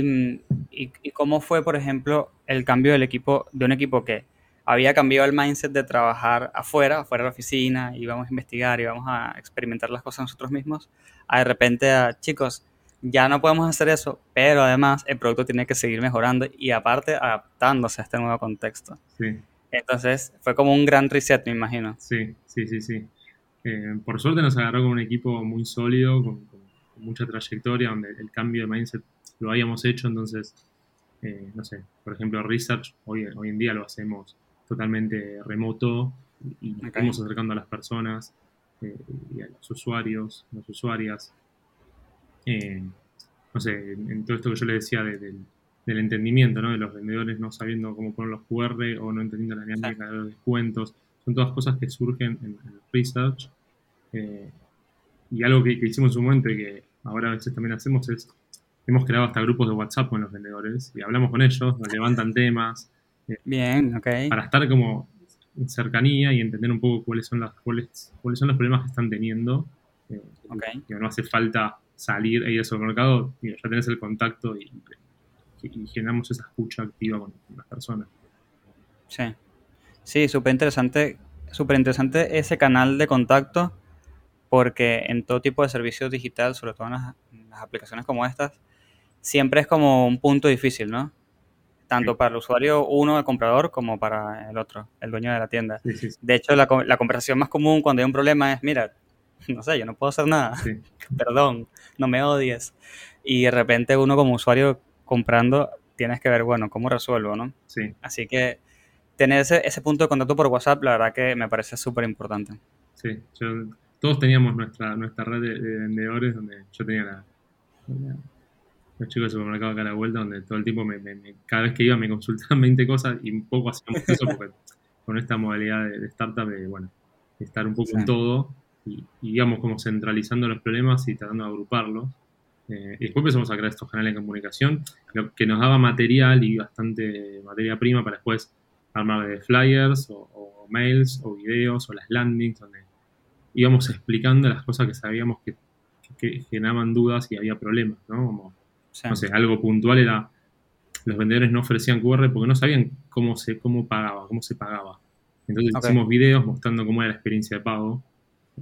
S4: y, y cómo fue, por ejemplo, el cambio del equipo, de un equipo que había cambiado el mindset de trabajar afuera, afuera de la oficina, íbamos a investigar, íbamos a experimentar las cosas nosotros mismos, a de repente a chicos, ya no podemos hacer eso, pero además el producto tiene que seguir mejorando y aparte adaptándose a este nuevo contexto.
S5: Sí.
S4: Entonces fue como un gran reset, me imagino.
S5: Sí, sí, sí, sí. Eh, por suerte nos agarró con un equipo muy sólido, con, mucha trayectoria, donde el cambio de mindset lo habíamos hecho, entonces, eh, no sé, por ejemplo, research hoy, hoy en día lo hacemos totalmente remoto y nos
S4: Ok.
S5: estamos acercando a las personas eh, y a los usuarios, las usuarias. Eh, no sé, en, todo esto que yo le decía de- del, del entendimiento, ¿no? De los vendedores no sabiendo cómo poner los QR o no entendiendo la dinámica de los descuentos. Son todas cosas que surgen en, en el research. eh, y algo que, que hicimos en su momento y que ahora a veces también hacemos es, hemos creado hasta grupos de WhatsApp con los vendedores y hablamos con ellos, nos levantan temas,
S4: Bien, ok.
S5: para estar como en cercanía y entender un poco cuáles son las cuáles, cuáles son los problemas que están teniendo. Eh,
S4: Ok.
S5: digo, no hace falta salir e ir al supermercado, ya tenés el contacto y, y generamos esa escucha activa con, con las personas.
S4: Sí, sí, súper interesante, súper interesante ese canal de contacto porque en todo tipo de servicios digital, sobre todo en las, en las aplicaciones como estas, siempre es como un punto difícil, ¿no? Tanto
S5: Sí.
S4: para el usuario uno, el comprador, como para el otro, el dueño de la tienda.
S5: Sí, sí, sí.
S4: De hecho, la, la conversación más común cuando hay un problema es, mira, no sé, yo no puedo hacer nada, perdón, no me odies. Y de repente uno como usuario comprando, tienes que ver, bueno, ¿cómo resuelvo, no?
S5: sí.
S4: Así que tener ese, ese punto de contacto por WhatsApp, la verdad que me parece súper importante.
S5: Sí, yo- todos teníamos nuestra, nuestra red de, de vendedores donde yo tenía la, la- los chicos del supermercado acá a la vuelta donde todo el tiempo me, me- me- cada vez que iba me consultaban 20 cosas y un poco hacíamos eso porque con esta modalidad de, de startup de, bueno, de estar un poco en todo y, y íbamos como centralizando los problemas y tratando de agruparlos. Eh, y después empezamos a crear estos canales de comunicación lo que nos daba material y bastante materia prima para después armar de flyers o, o mails o videos o las landings donde íbamos explicando las cosas que sabíamos que, que que generaban dudas y había problemas, ¿no? Como,
S4: Sí.
S5: no sé, algo puntual era, los vendedores no ofrecían QR porque no sabían cómo se, cómo pagaba, cómo se pagaba. Entonces hicimos videos mostrando cómo era la experiencia de pago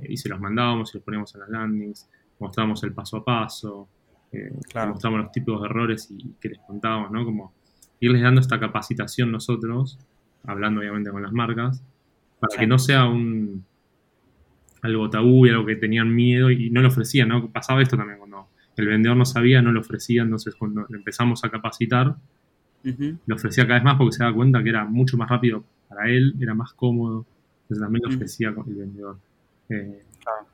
S5: eh, y se los mandábamos y los poníamos en las landings, mostrábamos el paso a paso, eh,
S4: Claro.
S5: mostramos los tipos de errores y que les contábamos, ¿no? Como irles dando esta capacitación nosotros, hablando obviamente con las marcas, para
S4: Sí.
S5: que no sea un algo tabú y algo que tenían miedo y no lo ofrecían, ¿no? Pasaba esto también el vendedor no sabía, no lo ofrecía, entonces cuando empezamos a capacitar, lo ofrecía cada vez más porque se daba cuenta que era mucho más rápido para él, era más cómodo, entonces también lo ofrecía el vendedor. Eh,
S4: Claro.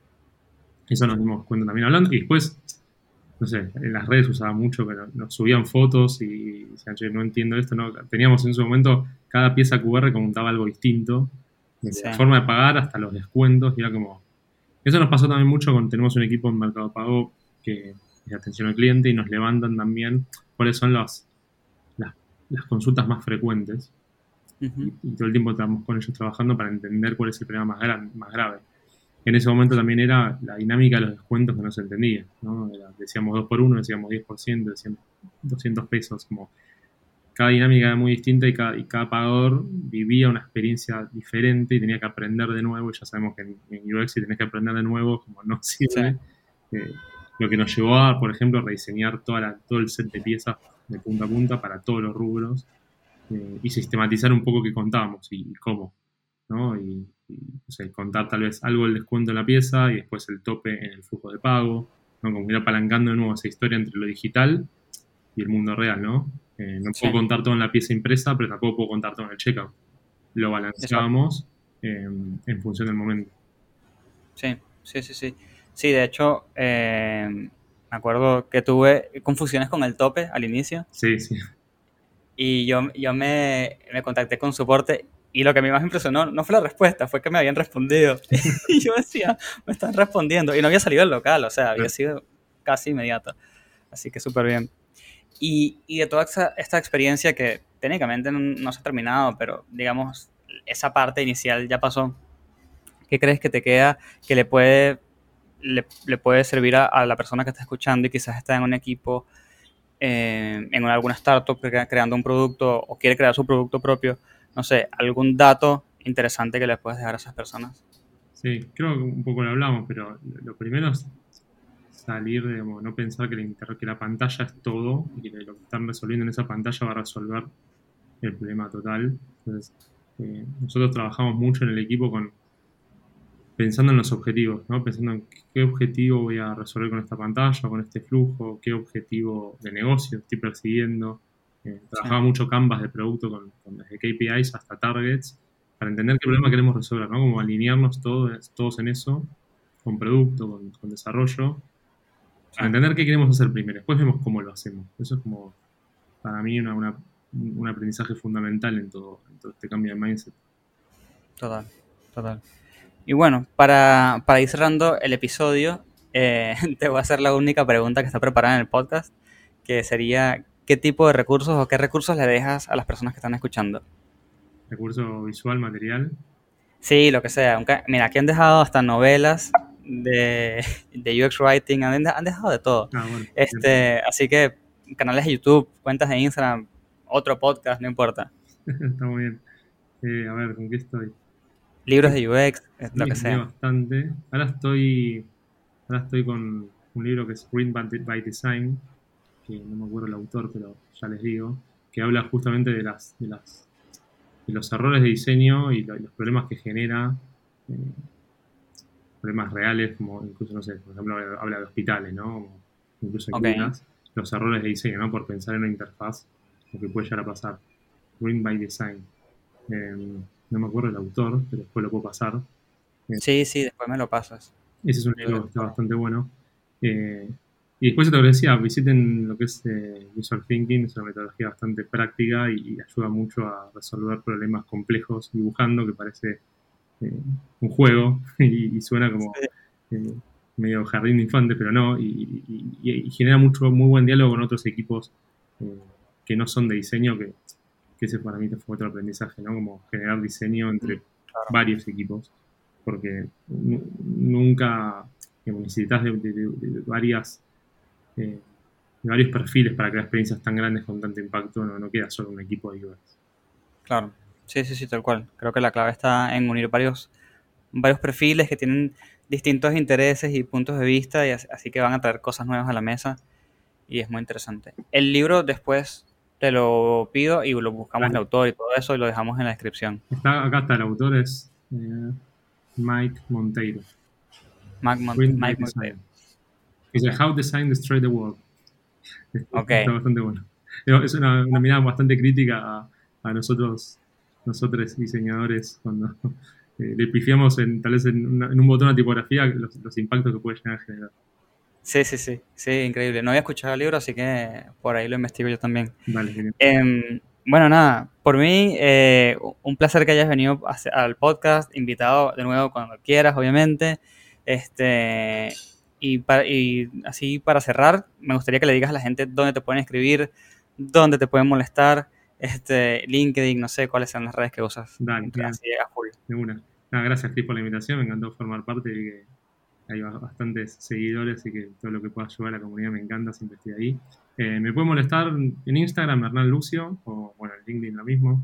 S5: eso nos dimos cuenta también hablando. Y después, no sé, en las redes usaba mucho que nos, subían fotos y decían, che, no entiendo esto. No. Teníamos en su momento cada pieza QR contaba algo distinto. Desde la
S4: Sí.
S5: forma de pagar hasta los descuentos. Y era como. Eso nos pasó también mucho cuando tenemos un equipo en Mercado Pago que de atención al cliente y nos levantan también cuáles son las, las, las consultas más frecuentes y, y todo el tiempo estamos con ellos trabajando para entender cuál es el problema más, gran- más grave. En ese momento también era la dinámica de los descuentos que no se entendía. ¿no? Era- decíamos 2 por 1 decíamos 10%, decíamos 200 pesos. Como cada dinámica era muy distinta y cada, y cada pagador vivía una experiencia diferente y tenía que aprender de nuevo. Y ya sabemos que en, en UX si tenés que aprender de nuevo, como no sirve. Eh, lo que nos llevó a, por ejemplo, rediseñar toda la- todo el set de piezas de punta a punta para todos los rubros eh, y sistematizar un poco qué contábamos y, y cómo, ¿no? Y, contar tal vez algo del descuento en la pieza y después el tope en el flujo de pago, ¿no? Como ir apalancando de nuevo esa historia entre lo digital y el mundo real, ¿no? Eh, no
S4: Sí.
S5: puedo contar todo en la pieza impresa, pero tampoco puedo contar todo en el checkout. Lo balanceábamos eh, en función del momento.
S4: Sí, sí, sí, sí. Sí, de hecho, eh, me acuerdo que tuve confusiones con el tope al inicio
S5: Sí, sí.
S4: y yo, yo me, me contacté con soporte y lo que a mí más me impresionó no fue la respuesta, fue que me habían respondido. y yo decía, me están respondiendo. Y no había salido del local, o sea, había sido casi inmediato. Así que súper bien. Y, y de toda esta, esta experiencia que técnicamente no, no se ha terminado, pero digamos, esa parte inicial ya pasó. ¿Qué crees que te queda que le puede, le, puede servir a, la persona que está escuchando y quizás está en un equipo, eh, en una- alguna startup crea- creando un producto o quiere crear su producto propio? No sé, algún dato interesante que les puedes dejar a esas personas.
S5: Sí, creo que un poco lo hablamos, pero lo primero es salir de no pensar que la, inter- que la pantalla es todo y que lo que están resolviendo en esa pantalla va a resolver el problema total. Entonces, eh, nosotros trabajamos mucho en el equipo con pensando en los objetivos, ¿no? Pensando en qué objetivo voy a resolver con esta pantalla, con este flujo, qué objetivo de negocio estoy persiguiendo. Eh, trabajaba mucho Canvas de producto con, con desde KPIs hasta targets para entender qué problema queremos resolver, ¿no? Como alinearnos todos, todos en eso, con producto, con, con desarrollo, para entender qué queremos hacer primero. Después vemos cómo lo hacemos. Eso es como, para mí, una, una- un aprendizaje fundamental en todo, en todo este cambio de mindset.
S4: Total, total. Y bueno, para, para ir cerrando el episodio, eh, te voy a hacer la única pregunta que está preparada en el podcast, que sería, ¿qué tipo de recursos o qué recursos le dejas a las personas que están escuchando?
S5: Recurso visual, material.
S4: Sí, lo que sea. Aunque, mira, aquí han dejado hasta novelas de, de UX Writing, han, han dejado de todo.
S5: Ah, bueno.
S4: Este, así que canales de YouTube, cuentas de Instagram, otro podcast, no importa.
S5: Está muy bien. Eh, a ver, ¿con qué estoy?
S4: Libros de UX, lo que sea.
S5: bastante. Ahora estoy, ahora estoy con un libro que es Written by, Design, que no me acuerdo el autor, pero ya les digo, que habla justamente de las, de las de los errores de diseño y, lo- y los problemas que genera, eh, problemas reales, como incluso, no sé, por ejemplo, habla- de hospitales, ¿no? Incluso en
S4: Ok.
S5: clínicas, los errores de diseño, ¿no? Por pensar en una interfaz, lo que puede llegar a pasar. Written by Design. Eh, no me acuerdo el autor, pero después lo puedo pasar.
S4: Sí, sí, después me lo pasas.
S5: Ese es un libro que está bastante bueno. Eh, y después te decía, visiten lo que es eh, Visual Thinking, es una metodología bastante práctica y, y ayuda mucho a resolver problemas complejos dibujando, que parece eh, un juego y, y suena como eh, medio jardín de infante, pero no, y, y- genera mucho, muy buen diálogo con otros equipos eh, que no son de diseño, que, que ese para mí fue otro aprendizaje, ¿no? Como generar diseño entre
S4: Claro.
S5: varios equipos porque nu- nunca digamos, necesitas de, de- de- de varias eh, varios perfiles para crear experiencias tan grandes con tanto impacto, no, no queda solo un equipo de UX.
S4: Claro. Sí, sí, sí, tal cual. Creo que la clave está en unir varios, varios perfiles que tienen distintos intereses y puntos de vista, y as- así que van a traer cosas nuevas a la mesa. Y es muy interesante. El libro después te lo pido y lo buscamos el autor y todo eso y lo dejamos en la descripción.
S5: Está, acá está el autor, es eh, Mike Monteiro.
S4: Mac Mon- Mike Monteiro.
S5: Dice How Design Destroy the World. Está-
S4: Ok.
S5: Está bastante bueno. Es una, una mirada bastante crítica a, a nosotros, nosotros diseñadores, cuando eh, le pifiamos en, tal vez en, una- en un botón de tipografía los, los impactos que puede llegar a generar.
S4: Sí, sí, sí, sí, increíble. No había escuchado el libro, así que por ahí lo investigo yo también.
S5: Vale.
S4: Em, bueno, nada, por mí, eh, un placer que hayas venido al podcast, invitado de nuevo cuando quieras, obviamente. Este, y, para, y así para cerrar, me gustaría que le digas a la gente dónde te pueden escribir, dónde te pueden molestar, este, LinkedIn, no sé cuáles son las redes que usas.
S5: Dale.
S4: Así a full.
S5: De una. Nada, gracias, Cris, por la invitación. Me encantó formar parte y que hay ba- bastantes seguidores y que todo lo que pueda ayudar a la comunidad me encanta, siempre estoy ahí. Eh, me pueden molestar en Instagram, Hernán Lucio, o bueno, en LinkedIn lo mismo.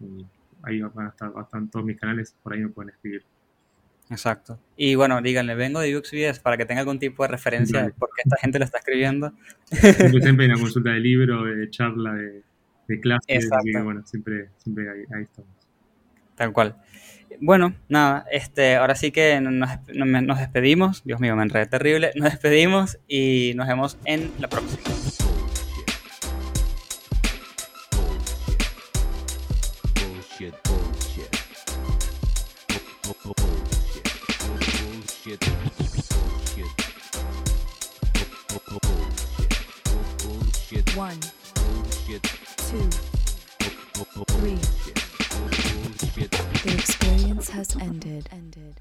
S5: Y ahí van a estar, estar todos mis canales, por ahí me pueden escribir.
S4: Exacto. Y bueno, díganle, vengo de UXVS para que tenga algún tipo de referencia de por qué esta gente lo está escribiendo.
S5: Siempre, siempre hay una consulta de libro, de charla, de, de clase, así que bueno, siempre, siempre ahí, ahí estamos.
S4: Tal cual. Bueno, nada, este, ahora sí que nos, nos- despedimos. Dios mío, me enredé terrible. Nos despedimos y nos vemos en la próxima.
S1: One, two, three. The experience has ended. ended.